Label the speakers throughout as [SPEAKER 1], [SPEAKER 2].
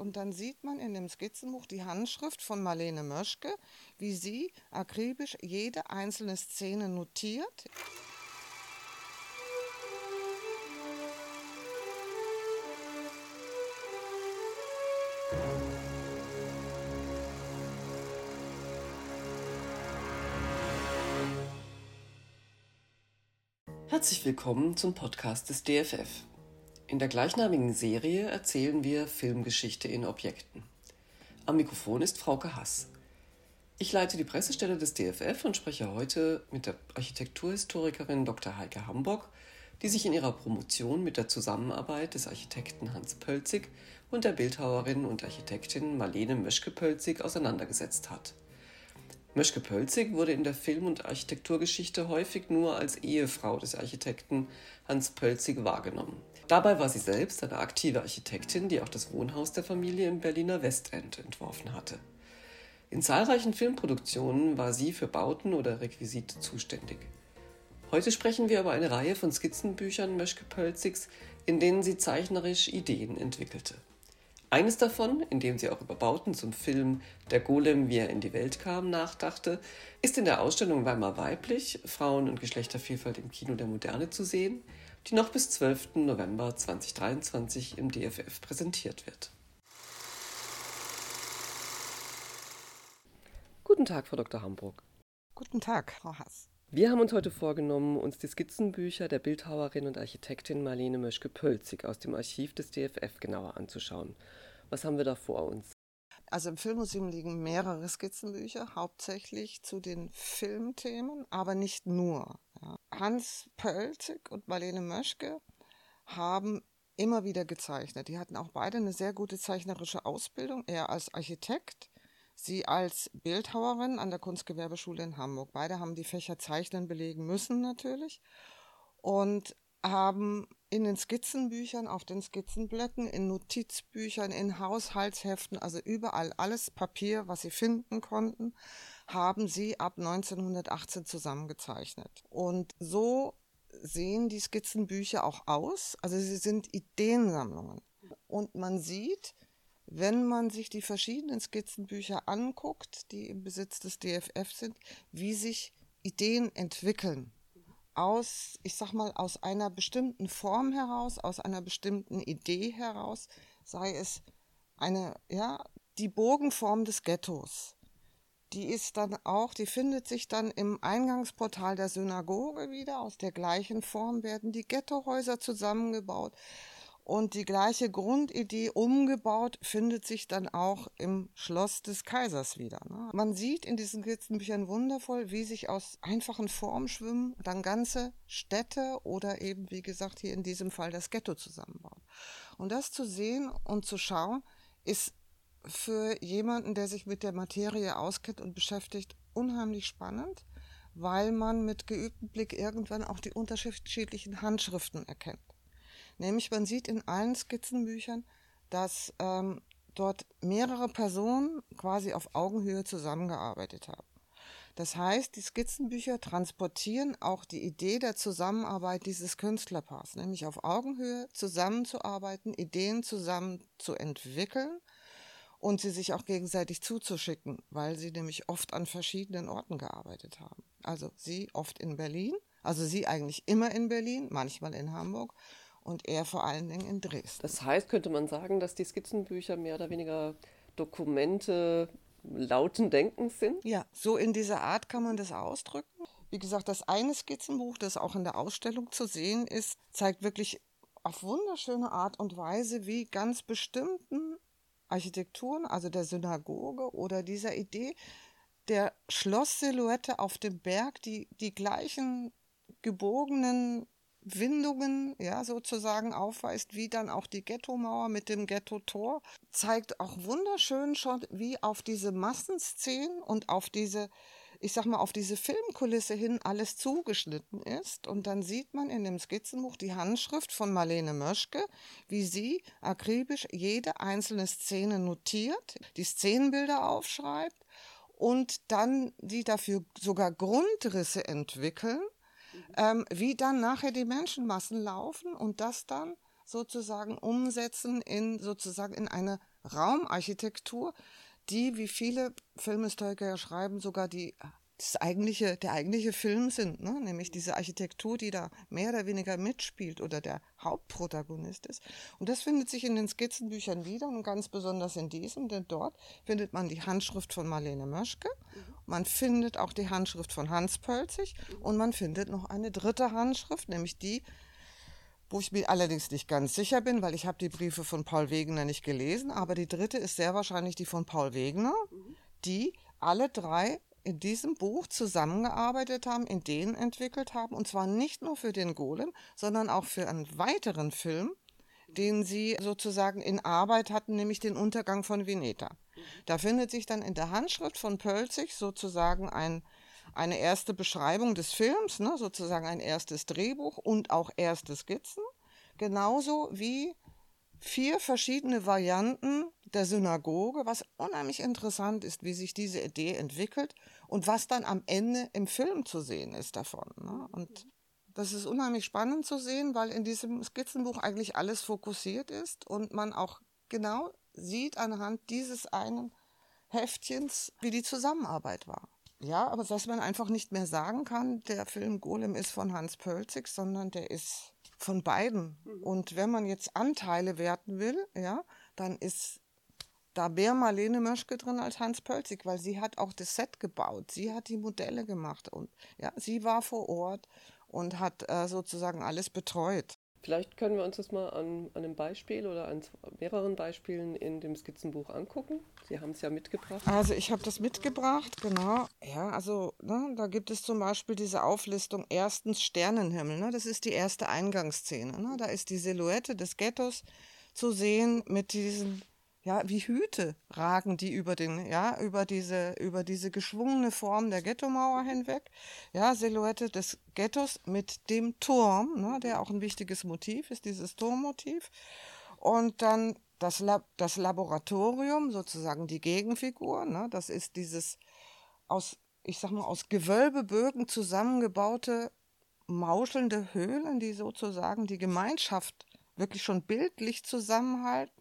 [SPEAKER 1] und dann sieht man in dem Skizzenbuch die Handschrift von Marlene Möschke, wie sie akribisch jede einzelne Szene notiert.
[SPEAKER 2] Herzlich willkommen zum Podcast des DFF. In der gleichnamigen Serie erzählen wir Filmgeschichte in Objekten. Am Mikrofon ist Frauke Hass. Ich leite die Pressestelle des DFF und spreche heute mit der Architekturhistorikerin Dr. Heike Hamburg, die sich in ihrer Promotion mit der Zusammenarbeit des Architekten Hans Pölzig und der Bildhauerin und Architektin Marlene Möschke-Pölzig auseinandergesetzt hat. Möschke-Pölzig wurde in der Film- und Architekturgeschichte häufig nur als Ehefrau des Architekten Hans Pölzig wahrgenommen. Dabei war sie selbst eine aktive Architektin, die auch das Wohnhaus der Familie im Berliner Westend entworfen hatte. In zahlreichen Filmproduktionen war sie für Bauten oder Requisite zuständig. Heute sprechen wir über eine Reihe von Skizzenbüchern Möschke-Pölzigs, in denen sie zeichnerisch Ideen entwickelte. Eines davon, in dem sie auch über Bauten zum Film Der Golem, wie er in die Welt kam, nachdachte, ist in der Ausstellung Weimar weiblich, Frauen und Geschlechtervielfalt im Kino der Moderne zu sehen, die noch bis 12. November 2023 im DFF präsentiert wird. Guten Tag, Frau Dr. Hamburg.
[SPEAKER 1] Guten Tag, Frau Hass.
[SPEAKER 2] Wir haben uns heute vorgenommen, uns die Skizzenbücher der Bildhauerin und Architektin Marlene Möschke-Pölzig aus dem Archiv des DFF genauer anzuschauen. Was haben wir da vor uns?
[SPEAKER 1] Also im Filmmuseum liegen mehrere Skizzenbücher, hauptsächlich zu den Filmthemen, aber nicht nur. Ja. Hans Pölzig und Marlene Möschke haben immer wieder gezeichnet. Die hatten auch beide eine sehr gute zeichnerische Ausbildung, er als Architekt, sie als Bildhauerin an der Kunstgewerbeschule in Hamburg. Beide haben die Fächer Zeichnen belegen müssen natürlich und haben in den Skizzenbüchern, auf den Skizzenblöcken, in Notizbüchern, in Haushaltsheften, also überall alles Papier, was sie finden konnten, haben sie ab 1918 zusammengezeichnet. Und so sehen die Skizzenbücher auch aus. Also sie sind Ideensammlungen. Und man sieht, wenn man sich die verschiedenen Skizzenbücher anguckt, die im Besitz des DFF sind, wie sich Ideen entwickeln aus, ich sag mal, aus einer bestimmten Form heraus, aus einer bestimmten Idee heraus, sei es eine, ja, die Bogenform des Ghettos. Die ist dann auch, die findet sich dann im Eingangsportal der Synagoge wieder. Aus der gleichen Form werden die Ghettohäuser zusammengebaut. Und die gleiche Grundidee umgebaut findet sich dann auch im Schloss des Kaisers wieder. Ne? Man sieht in diesen Skizzenbüchern wundervoll, wie sich aus einfachen Formschwimmen dann ganze Städte oder eben, wie gesagt, hier in diesem Fall das Ghetto zusammenbauen. Und das zu sehen und zu schauen, ist für jemanden, der sich mit der Materie auskennt und beschäftigt, unheimlich spannend, weil man mit geübtem Blick irgendwann auch die unterschiedlichen Handschriften erkennt. Nämlich man sieht in allen Skizzenbüchern, dass ähm, dort mehrere Personen quasi auf Augenhöhe zusammengearbeitet haben. Das heißt, die Skizzenbücher transportieren auch die Idee der Zusammenarbeit dieses Künstlerpaars, nämlich auf Augenhöhe zusammenzuarbeiten, Ideen zusammen zu entwickeln und sie sich auch gegenseitig zuzuschicken, weil sie nämlich oft an verschiedenen Orten gearbeitet haben. Also sie oft in Berlin, also sie eigentlich immer in Berlin, manchmal in Hamburg und er vor allen Dingen in Dresden.
[SPEAKER 2] Das heißt, könnte man sagen, dass die Skizzenbücher mehr oder weniger Dokumente lauten Denkens sind?
[SPEAKER 1] Ja, so in dieser Art kann man das ausdrücken. Wie gesagt, das eine Skizzenbuch, das auch in der Ausstellung zu sehen ist, zeigt wirklich auf wunderschöne Art und Weise, wie ganz bestimmten Architekturen, also der Synagoge oder dieser Idee der Schlosssilhouette auf dem Berg, die die gleichen gebogenen Windungen, ja, sozusagen aufweist, wie dann auch die Ghetto-Mauer mit dem Ghetto-Tor, zeigt auch wunderschön schon, wie auf diese Massenszenen und auf diese, ich sag mal, auf diese Filmkulisse hin alles zugeschnitten ist. Und dann sieht man in dem Skizzenbuch die Handschrift von Marlene Möschke, wie sie akribisch jede einzelne Szene notiert, die Szenenbilder aufschreibt und dann die dafür sogar Grundrisse entwickeln ähm, wie dann nachher die Menschenmassen laufen und das dann sozusagen umsetzen in sozusagen in eine Raumarchitektur, die, wie viele Filmhistoriker ja schreiben, sogar die das eigentliche, der eigentliche Film sind, ne? nämlich diese Architektur, die da mehr oder weniger mitspielt oder der Hauptprotagonist ist. Und das findet sich in den Skizzenbüchern wieder und ganz besonders in diesem, denn dort findet man die Handschrift von Marlene Möschke, man findet auch die Handschrift von Hans Pölzig und man findet noch eine dritte Handschrift, nämlich die wo ich mir allerdings nicht ganz sicher bin, weil ich habe die Briefe von Paul Wegener nicht gelesen, aber die dritte ist sehr wahrscheinlich die von Paul Wegener, die alle drei in diesem Buch zusammengearbeitet haben, Ideen entwickelt haben, und zwar nicht nur für den Golem, sondern auch für einen weiteren Film, den sie sozusagen in Arbeit hatten, nämlich den Untergang von Veneta. Da findet sich dann in der Handschrift von Pölzig sozusagen ein eine erste Beschreibung des Films, ne, sozusagen ein erstes Drehbuch und auch erste Skizzen, genauso wie vier verschiedene Varianten der Synagoge, was unheimlich interessant ist, wie sich diese Idee entwickelt und was dann am Ende im Film zu sehen ist davon. Ne? Und das ist unheimlich spannend zu sehen, weil in diesem Skizzenbuch eigentlich alles fokussiert ist und man auch genau sieht anhand dieses einen Heftchens, wie die Zusammenarbeit war. Ja, aber dass man einfach nicht mehr sagen kann, der Film Golem ist von Hans Pölzig, sondern der ist von beiden. Mhm. Und wenn man jetzt Anteile werten will, ja, dann ist da mehr Marlene Möschke drin als Hans Pölzig, weil sie hat auch das Set gebaut, sie hat die Modelle gemacht und ja, sie war vor Ort und hat äh, sozusagen alles betreut.
[SPEAKER 2] Vielleicht können wir uns das mal an, an einem Beispiel oder an mehreren Beispielen in dem Skizzenbuch angucken. Sie haben es ja mitgebracht.
[SPEAKER 1] Also ich habe das mitgebracht, genau. Ja, also ne, da gibt es zum Beispiel diese Auflistung erstens Sternenhimmel. Ne? Das ist die erste Eingangsszene. Ne? Da ist die Silhouette des Ghettos zu sehen mit diesen ja, wie Hüte ragen die über den, ja, über diese, über diese geschwungene Form der Ghettomauer hinweg. Ja, Silhouette des Ghettos mit dem Turm, ne, der auch ein wichtiges Motiv ist, dieses Turmmotiv. Und dann das, Lab, das Laboratorium, sozusagen die Gegenfigur, ne, das ist dieses aus, ich sag mal, aus Gewölbebögen zusammengebaute mauschelnde Höhlen, die sozusagen die Gemeinschaft wirklich schon bildlich zusammenhalten.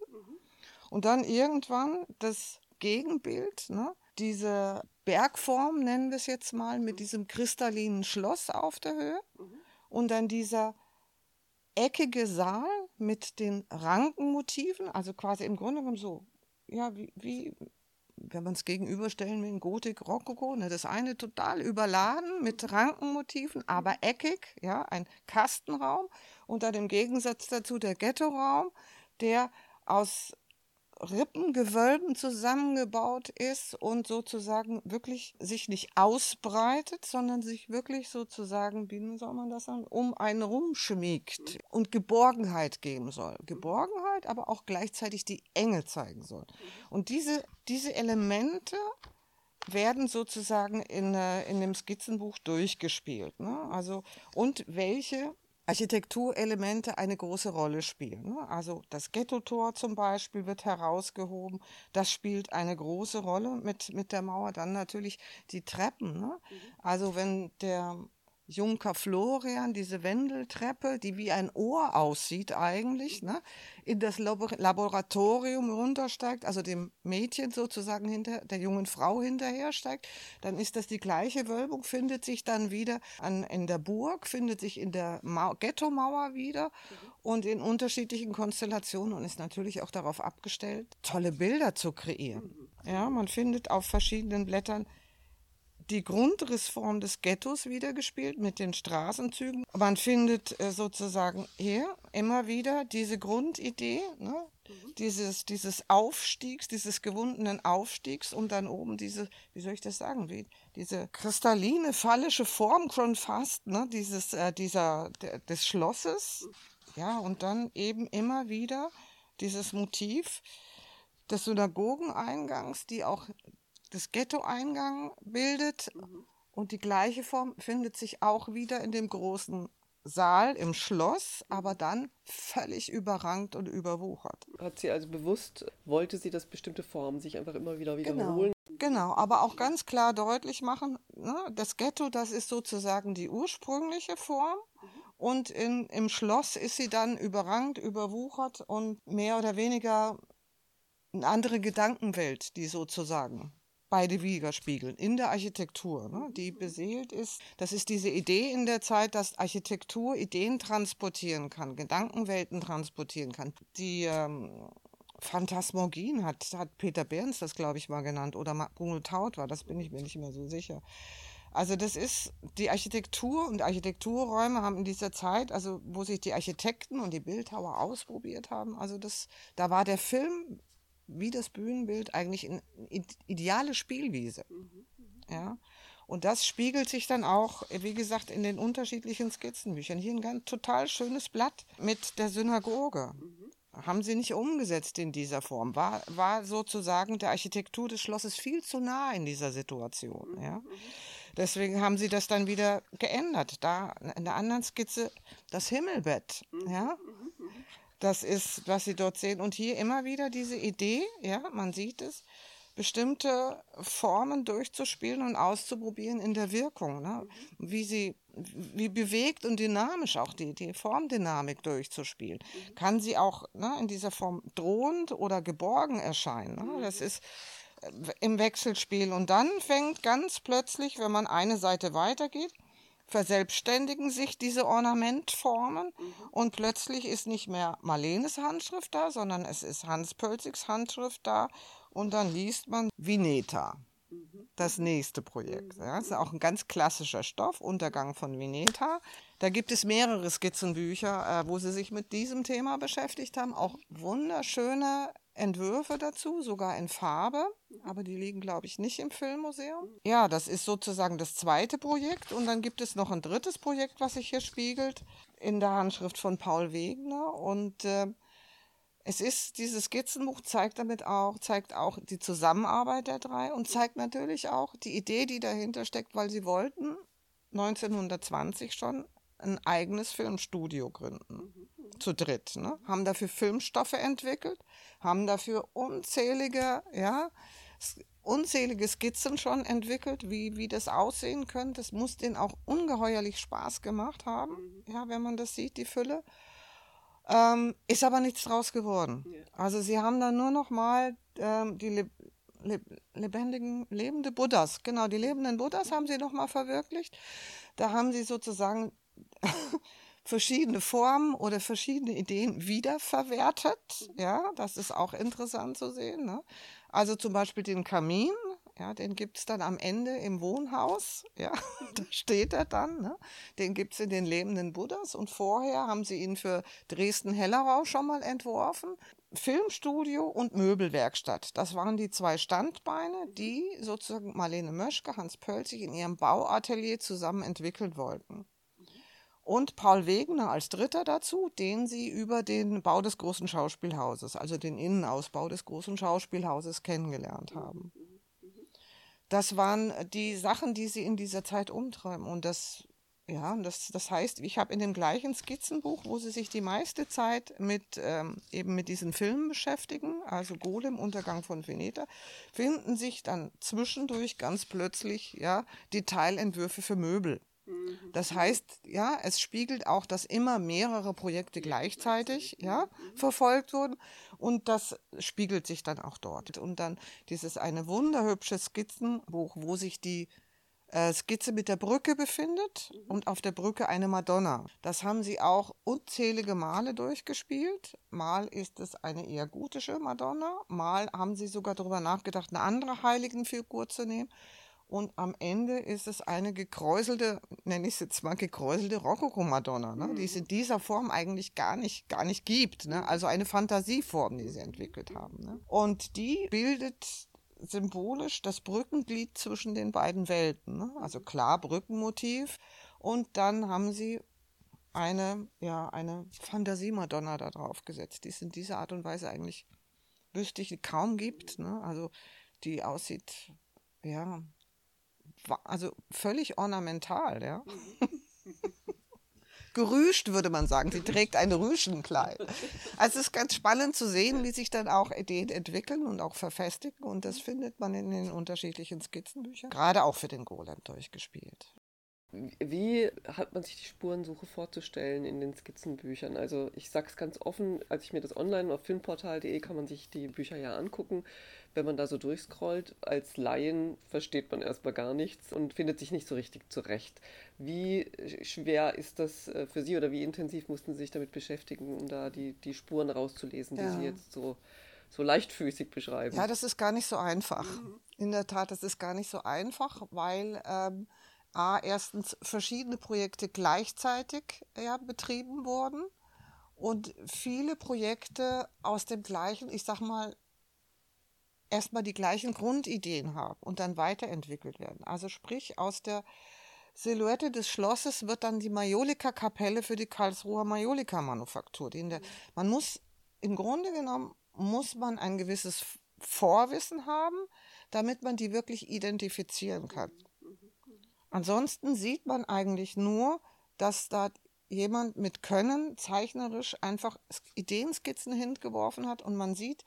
[SPEAKER 1] Und dann irgendwann das Gegenbild, ne? diese Bergform, nennen wir es jetzt mal, mit diesem kristallinen Schloss auf der Höhe. Und dann dieser eckige Saal mit den Rankenmotiven, also quasi im Grunde genommen so, ja, wie, wie wenn man es gegenüberstellen will, Gotik, Rokoko, ne, das eine total überladen mit Rankenmotiven, aber eckig, ja, ein Kastenraum und dann im Gegensatz dazu der Ghettoraum, der aus Rippengewölben zusammengebaut ist und sozusagen wirklich sich nicht ausbreitet, sondern sich wirklich sozusagen, wie soll man das sagen, um einen rumschmiegt und Geborgenheit geben soll. Geborgenheit, aber auch gleichzeitig die Enge zeigen soll. Und diese, diese Elemente werden sozusagen in, äh, in dem Skizzenbuch durchgespielt. Ne? Also, und welche Architekturelemente eine große Rolle spielen. Ne? Also das Ghetto-Tor zum Beispiel wird herausgehoben. Das spielt eine große Rolle mit, mit der Mauer. Dann natürlich die Treppen. Ne? Mhm. Also wenn der Junker Florian, diese Wendeltreppe, die wie ein Ohr aussieht eigentlich, ne, in das Laboratorium runtersteigt, also dem Mädchen sozusagen hinter, der jungen Frau hinterhersteigt, dann ist das die gleiche Wölbung, findet sich dann wieder an, in der Burg, findet sich in der Ghetto-Mauer wieder mhm. und in unterschiedlichen Konstellationen und ist natürlich auch darauf abgestellt, tolle Bilder zu kreieren. Mhm. Ja, man findet auf verschiedenen Blättern die Grundrissform des Ghettos wiedergespielt mit den Straßenzügen. Man findet äh, sozusagen hier immer wieder diese Grundidee, ne? mhm. dieses, dieses Aufstiegs, dieses gewundenen Aufstiegs und dann oben diese, wie soll ich das sagen, wie, diese kristalline, phallische Form schon fast, ne? dieses, äh, dieser, der, des Schlosses. Ja, und dann eben immer wieder dieses Motiv des Synagogeneingangs, die auch das Ghetto-Eingang bildet. Mhm. Und die gleiche Form findet sich auch wieder in dem großen Saal im Schloss, aber dann völlig überrankt und überwuchert.
[SPEAKER 2] Hat sie also bewusst, wollte sie, dass bestimmte Formen sich einfach immer wieder genau. wiederholen?
[SPEAKER 1] Genau, genau aber auch ganz klar deutlich machen, ne, das Ghetto, das ist sozusagen die ursprüngliche Form. Mhm. Und in, im Schloss ist sie dann überrankt, überwuchert und mehr oder weniger eine andere Gedankenwelt, die sozusagen beide widerspiegeln in der Architektur, ne, die beseelt ist. Das ist diese Idee in der Zeit, dass Architektur Ideen transportieren kann, Gedankenwelten transportieren kann. Die ähm, Phantasmorgien hat, hat Peter Behrens das, glaube ich, mal genannt, oder Bruno Taut war, das bin ich mir nicht mehr so sicher. Also das ist die Architektur und Architekturräume haben in dieser Zeit, also wo sich die Architekten und die Bildhauer ausprobiert haben, also das, da war der Film wie das Bühnenbild eigentlich eine ideale Spielwiese. Mhm, mhm. Ja. Und das spiegelt sich dann auch, wie gesagt, in den unterschiedlichen Skizzenbüchern. Hier ein ganz total schönes Blatt mit der Synagoge. Mhm. Haben sie nicht umgesetzt in dieser Form. War, war sozusagen der Architektur des Schlosses viel zu nah in dieser Situation. Ja. Deswegen haben sie das dann wieder geändert. Da in der anderen Skizze das Himmelbett. Ja. Das ist, was Sie dort sehen. Und hier immer wieder diese Idee, ja, man sieht es, bestimmte Formen durchzuspielen und auszuprobieren in der Wirkung. Ne? Wie sie, wie bewegt und dynamisch auch die, die Formdynamik durchzuspielen. Kann sie auch ne, in dieser Form drohend oder geborgen erscheinen. Ne? Das ist äh, im Wechselspiel. Und dann fängt ganz plötzlich, wenn man eine Seite weitergeht, verselbstständigen sich diese Ornamentformen mhm. und plötzlich ist nicht mehr Marlenes Handschrift da, sondern es ist Hans Pölzigs Handschrift da und dann liest man Vineta. Mhm. Das nächste Projekt. Ja, das ist auch ein ganz klassischer Stoff, Untergang von Vineta. Da gibt es mehrere Skizzenbücher, äh, wo sie sich mit diesem Thema beschäftigt haben. Auch wunderschöne Entwürfe dazu, sogar in Farbe, aber die liegen, glaube ich, nicht im Filmmuseum. Ja, das ist sozusagen das zweite Projekt und dann gibt es noch ein drittes Projekt, was sich hier spiegelt, in der Handschrift von Paul Wegener und äh, es ist, dieses Skizzenbuch zeigt damit auch, zeigt auch die Zusammenarbeit der drei und zeigt natürlich auch die Idee, die dahinter steckt, weil sie wollten 1920 schon ein eigenes Filmstudio gründen zu dritt, ne? haben dafür Filmstoffe entwickelt, haben dafür unzählige, ja, unzählige Skizzen schon entwickelt, wie, wie das aussehen könnte. Es muss denen auch ungeheuerlich Spaß gemacht haben, mhm. ja, wenn man das sieht, die Fülle. Ähm, ist aber nichts draus geworden. Ja. Also sie haben dann nur noch mal ähm, die Le Le lebendigen, lebende Buddhas, genau, die lebenden Buddhas haben sie noch mal verwirklicht. Da haben sie sozusagen verschiedene Formen oder verschiedene Ideen wiederverwertet. Ja, das ist auch interessant zu sehen. Ne? Also zum Beispiel den Kamin, ja, den gibt es dann am Ende im Wohnhaus. Ja, da steht er dann. Ne? Den gibt es in den lebenden Buddhas. Und vorher haben sie ihn für Dresden-Hellerau schon mal entworfen. Filmstudio und Möbelwerkstatt. Das waren die zwei Standbeine, die sozusagen Marlene Möschke, Hans Pölzig in ihrem Bauatelier zusammen entwickeln wollten und Paul Wegener als Dritter dazu, den sie über den Bau des großen Schauspielhauses, also den Innenausbau des großen Schauspielhauses kennengelernt haben. Das waren die Sachen, die sie in dieser Zeit umtreiben. Und das, ja, das, das heißt, ich habe in dem gleichen Skizzenbuch, wo sie sich die meiste Zeit mit ähm, eben mit diesen Filmen beschäftigen, also Golem, Untergang von Veneta, finden sich dann zwischendurch ganz plötzlich ja die Teilentwürfe für Möbel. Mhm. Das heißt, ja, es spiegelt auch, dass immer mehrere Projekte gleichzeitig ja, mhm. verfolgt wurden und das spiegelt sich dann auch dort. Und dann dieses eine wunderhübsche Skizzenbuch, wo sich die äh, Skizze mit der Brücke befindet mhm. und auf der Brücke eine Madonna. Das haben sie auch unzählige Male durchgespielt. Mal ist es eine eher gotische Madonna, mal haben sie sogar darüber nachgedacht, eine andere Heiligenfigur zu nehmen. Und am Ende ist es eine gekräuselte, nenne ich es jetzt mal, gekräuselte Rokoko-Madonna, ne? die es in dieser Form eigentlich gar nicht, gar nicht gibt. Ne? Also eine Fantasieform, die sie entwickelt haben. Ne? Und die bildet symbolisch das Brückenglied zwischen den beiden Welten. Ne? Also klar Brückenmotiv. Und dann haben sie eine, ja, eine Fantasie-Madonna da drauf gesetzt, die es in dieser Art und Weise eigentlich wüsste ich kaum gibt. Ne? Also die aussieht, ja, also völlig ornamental, ja. Gerüscht würde man sagen. Sie trägt ein Rüschenkleid. Also es ist ganz spannend zu sehen, wie sich dann auch Ideen entwickeln und auch verfestigen. Und das findet man in den unterschiedlichen Skizzenbüchern. Gerade auch für den Golem durchgespielt.
[SPEAKER 2] Wie hat man sich die Spurensuche vorzustellen in den Skizzenbüchern? Also ich sage es ganz offen, als ich mir das online auf filmportal.de kann man sich die Bücher ja angucken. Wenn man da so durchscrollt, als Laien versteht man erstmal gar nichts und findet sich nicht so richtig zurecht. Wie schwer ist das äh, für Sie oder wie intensiv mussten Sie sich damit beschäftigen, um da die, die Spuren rauszulesen, die ja. Sie jetzt so, so leichtfüßig beschreiben?
[SPEAKER 1] Ja, das ist gar nicht so einfach. Mhm. In der Tat, das ist gar nicht so einfach, weil ähm, A, erstens verschiedene Projekte gleichzeitig ja, betrieben wurden und viele Projekte aus dem gleichen, ich sag mal, erstmal die gleichen Grundideen haben und dann weiterentwickelt werden. Also sprich, aus der Silhouette des Schlosses wird dann die Majolika-Kapelle für die Karlsruher Majolika-Manufaktur. Man muss, im Grunde genommen, muss man ein gewisses Vorwissen haben, damit man die wirklich identifizieren kann. Ansonsten sieht man eigentlich nur, dass da jemand mit Können zeichnerisch einfach Ideenskizzen hingeworfen hat und man sieht,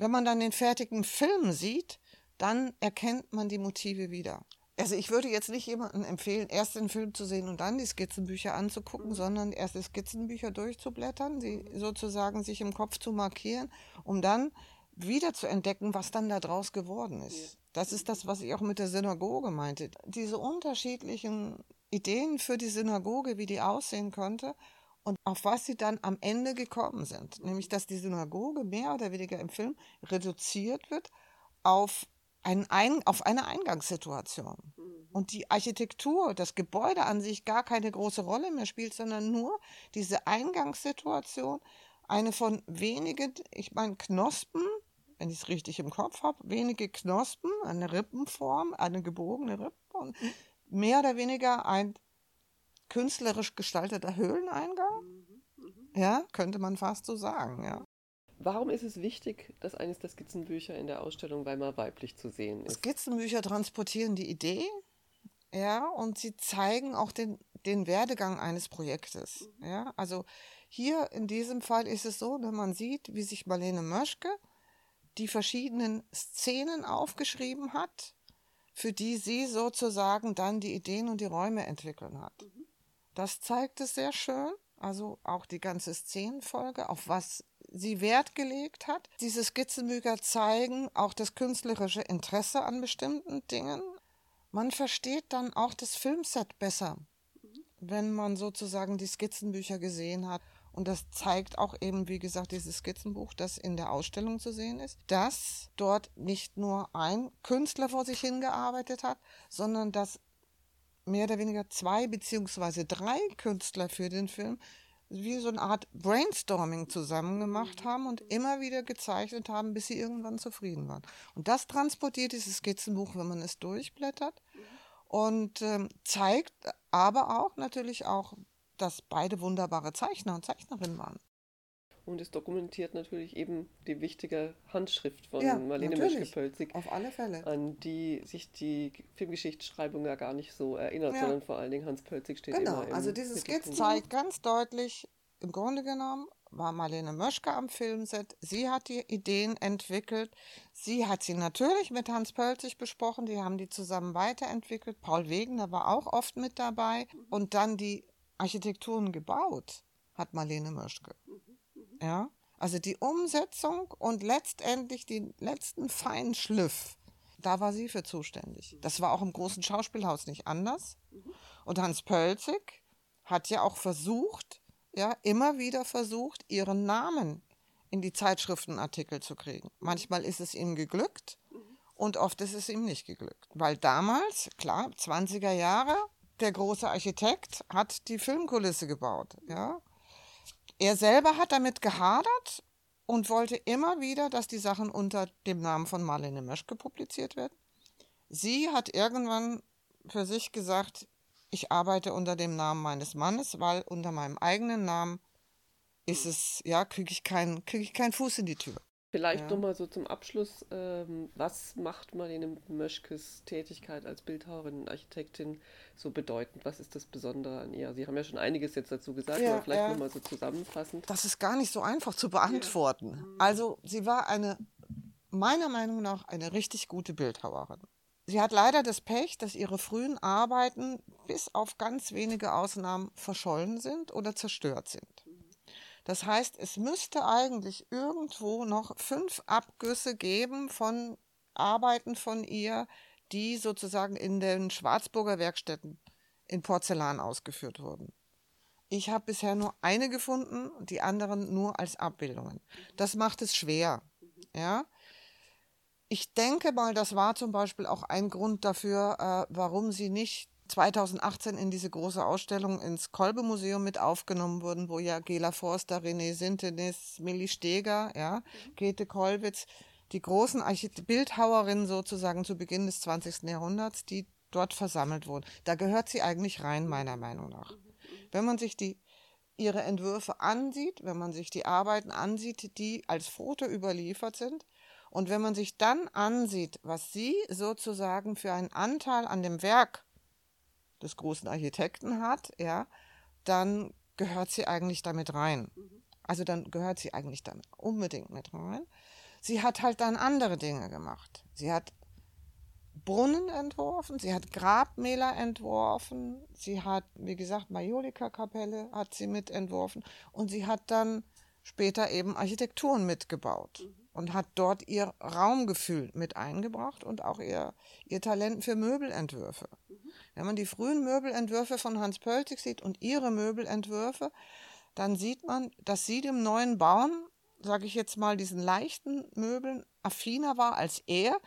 [SPEAKER 1] wenn man dann den fertigen Film sieht, dann erkennt man die Motive wieder. Also ich würde jetzt nicht jemandem empfehlen, erst den Film zu sehen und dann die Skizzenbücher anzugucken, mhm. sondern erst die Skizzenbücher durchzublättern, sie sozusagen sich im Kopf zu markieren, um dann wieder zu entdecken, was dann da draus geworden ist. Das ist das, was ich auch mit der Synagoge meinte. Diese unterschiedlichen Ideen für die Synagoge, wie die aussehen könnte und auf was sie dann am Ende gekommen sind. Nämlich, dass die Synagoge mehr oder weniger im Film reduziert wird auf, ein ein, auf eine Eingangssituation. Mhm. Und die Architektur, das Gebäude an sich gar keine große Rolle mehr spielt, sondern nur diese Eingangssituation, eine von wenigen, ich meine, Knospen, wenn ich es richtig im Kopf habe, wenige Knospen, eine Rippenform, eine gebogene Rippe und mehr oder weniger ein künstlerisch gestalteter Höhleneingang. Mhm, mhm. Ja, könnte man fast so sagen, ja.
[SPEAKER 2] Warum ist es wichtig, dass eines der Skizzenbücher in der Ausstellung Weimar weiblich zu sehen ist?
[SPEAKER 1] Skizzenbücher transportieren die Idee, ja, und sie zeigen auch den, den Werdegang eines Projektes. Mhm. Ja, also hier in diesem Fall ist es so, wenn man sieht, wie sich Marlene Möschke die verschiedenen Szenen aufgeschrieben hat, für die sie sozusagen dann die Ideen und die Räume entwickeln hat. Das zeigt es sehr schön, also auch die ganze Szenenfolge, auf was sie Wert gelegt hat. Diese Skizzenbücher zeigen auch das künstlerische Interesse an bestimmten Dingen. Man versteht dann auch das Filmset besser, wenn man sozusagen die Skizzenbücher gesehen hat. Und das zeigt auch eben, wie gesagt, dieses Skizzenbuch, das in der Ausstellung zu sehen ist, dass dort nicht nur ein Künstler vor sich hingearbeitet hat, sondern dass mehr oder weniger zwei beziehungsweise drei Künstler für den Film wie so eine Art Brainstorming zusammen gemacht haben und immer wieder gezeichnet haben, bis sie irgendwann zufrieden waren. Und das transportiert dieses Skizzenbuch, wenn man es durchblättert und ähm, zeigt aber auch natürlich auch dass beide wunderbare Zeichner und Zeichnerinnen waren.
[SPEAKER 2] Und es dokumentiert natürlich eben die wichtige Handschrift von ja, Marlene Mischke-Pölzig.
[SPEAKER 1] Auf alle Fälle.
[SPEAKER 2] An die sich die Filmgeschichtsschreibung ja gar nicht so erinnert, ja. sondern vor allen Dingen Hans Pölzig steht genau. immer
[SPEAKER 1] Genau, also dieses Skizz zeigt ganz deutlich, im Grunde genommen war Marlene Möschke am Filmset. Sie hat die Ideen entwickelt. Sie hat sie natürlich mit Hans Pölzig besprochen. Die haben die zusammen weiterentwickelt. Paul Wegener war auch oft mit dabei. Und dann die Architekturen gebaut hat Marlene Möschke. Ja, also die Umsetzung und letztendlich den letzten feinen Schliff, da war sie für zuständig. Das war auch im großen Schauspielhaus nicht anders. Und Hans Pölzig hat ja auch versucht, ja, immer wieder versucht, ihren Namen in die Zeitschriftenartikel zu kriegen. Manchmal ist es ihm geglückt und oft ist es ihm nicht geglückt. Weil damals, klar, 20er Jahre, der große Architekt, hat die Filmkulisse gebaut. Ja? Er selber hat damit gehadert und wollte immer wieder, dass die Sachen unter dem Namen von Marlene Möschke publiziert werden. Sie hat irgendwann für sich gesagt, ich arbeite unter dem Namen meines Mannes, weil unter meinem eigenen Namen ist es, ja, kriege ich, keinen krieg ich keinen Fuß in die Tür.
[SPEAKER 2] Vielleicht ja. nochmal so zum Abschluss, ähm, was macht Marlene Möschkes Tätigkeit als Bildhauerin und Architektin so bedeutend? Was ist das Besondere an ihr? Sie haben ja schon einiges jetzt dazu gesagt, ja, aber vielleicht äh, nochmal so zusammenfassend.
[SPEAKER 1] Das ist gar nicht so einfach zu beantworten. Ja. Also sie war eine, meiner Meinung nach, eine richtig gute Bildhauerin. Sie hat leider das Pech, dass ihre frühen Arbeiten bis auf ganz wenige Ausnahmen verschollen sind oder zerstört sind. Das heißt, es müsste eigentlich irgendwo noch fünf Abgüsse geben von Arbeiten von ihr, die sozusagen in den Schwarzburger Werkstätten in Porzellan ausgeführt wurden. Ich habe bisher nur eine gefunden, die anderen nur als Abbildungen. Das macht es schwer. Ja. Ich denke mal, das war zum Beispiel auch ein Grund dafür, äh, warum sie nicht 2018 in diese große Ausstellung ins Kolbe-Museum mit aufgenommen wurden, wo ja Gela Forster, René Sintenis, Milli Steger, ja, Grete Kollwitz, die großen Archite Bildhauerinnen sozusagen zu Beginn des 20. Jahrhunderts, die dort versammelt wurden. Da gehört sie eigentlich rein, meiner Meinung nach. Wenn man sich die, ihre Entwürfe ansieht, wenn man sich die Arbeiten ansieht, die als Foto überliefert sind, und wenn man sich dann ansieht, was sie sozusagen für einen Anteil an dem Werk des großen Architekten hat, ja, dann gehört sie eigentlich damit rein. Also dann gehört sie eigentlich damit unbedingt mit rein. Sie hat halt dann andere Dinge gemacht. Sie hat Brunnen entworfen, sie hat Grabmäler entworfen, sie hat, wie gesagt, Majolika-Kapelle hat sie mit entworfen und sie hat dann später eben Architekturen mitgebaut mhm. Und hat dort ihr Raumgefühl mit eingebracht und auch ihr, ihr Talent für Möbelentwürfe. Mhm. Wenn man die frühen Möbelentwürfe von Hans Pölzig sieht und ihre Möbelentwürfe, dann sieht man, dass sie dem neuen Bauen, sage ich jetzt mal, diesen leichten Möbeln affiner war als er,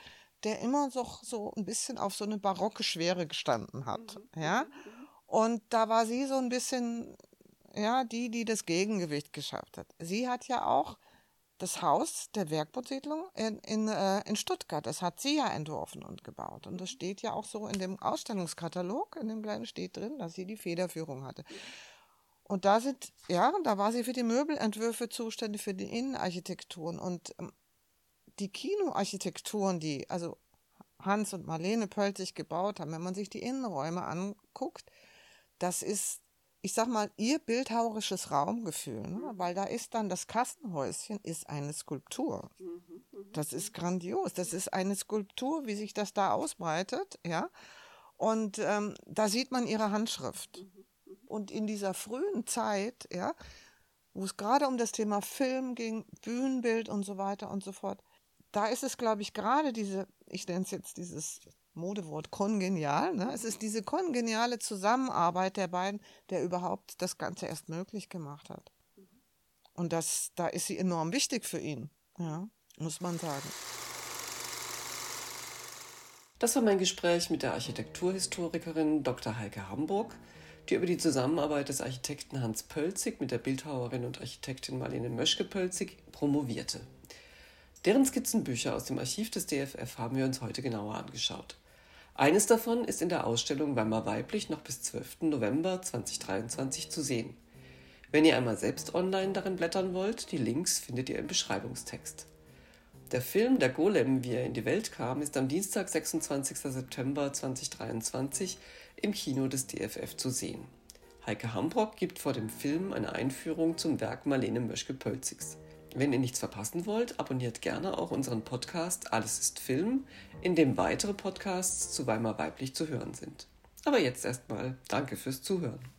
[SPEAKER 1] der immer so, so ein bisschen auf so eine barocke Schwere gestanden hat. Mhm. Ja? Und da war sie so ein bisschen, ja, die, die das Gegengewicht geschafft hat. Sie hat ja auch das Haus der Werkbausiedlung in, in, äh, in Stuttgart, das hat sie ja entworfen und gebaut. Und das steht ja auch so in dem Ausstellungskatalog, in dem kleinen steht drin, dass sie die Federführung hatte. Und da sind, ja, da war sie für die Möbelentwürfe zuständig, für die Innenarchitekturen. Und ähm, die Kinoarchitekturen, die also Hans und Marlene Pölzig gebaut haben, wenn man sich die Innenräume anguckt, das ist ich sag mal, ihr bildhauerisches Raumgefühl, ne? Mhm. weil da ist dann das Kassenhäuschen ist eine Skulptur. Mhm, mhm, das ist grandios. Das ist eine Skulptur, wie sich das da ausbreitet, ja. Und ähm, da sieht man ihre Handschrift. Und in dieser frühen Zeit, ja, wo es gerade um das Thema Film ging, Bühnenbild und so weiter und so fort, da ist es, glaube ich, gerade diese, ich nenne es jetzt dieses Modewort kongenial. Ne? Es ist diese kongeniale Zusammenarbeit der beiden, der überhaupt das Ganze erst möglich gemacht hat. Und das, da ist sie enorm wichtig für ihn, ja, muss man sagen.
[SPEAKER 2] Das war mein Gespräch mit der Architekturhistorikerin Dr. Heike Hamburg, die über die Zusammenarbeit des Architekten Hans Pölzig mit der Bildhauerin und Architektin Marlene Möschke-Pölzig promovierte. Deren Skizzenbücher aus dem Archiv des DFF haben wir uns heute genauer angeschaut. Eines davon ist in der Ausstellung Weimar Weiblich noch bis 12. November 2023 zu sehen. Wenn ihr einmal selbst online darin blättern wollt, die Links findet ihr im Beschreibungstext. Der Film Der Golem, wie er in die Welt kam, ist am Dienstag, 26. September 2023 im Kino des DFF zu sehen. Heike Hambrock gibt vor dem Film eine Einführung zum Werk Marlene Möschke-Pölzigs. Wenn ihr nichts verpassen wollt, abonniert gerne auch unseren Podcast Alles ist Film, in dem weitere Podcasts zu Weimar Weiblich zu hören sind. Aber jetzt erstmal danke fürs Zuhören.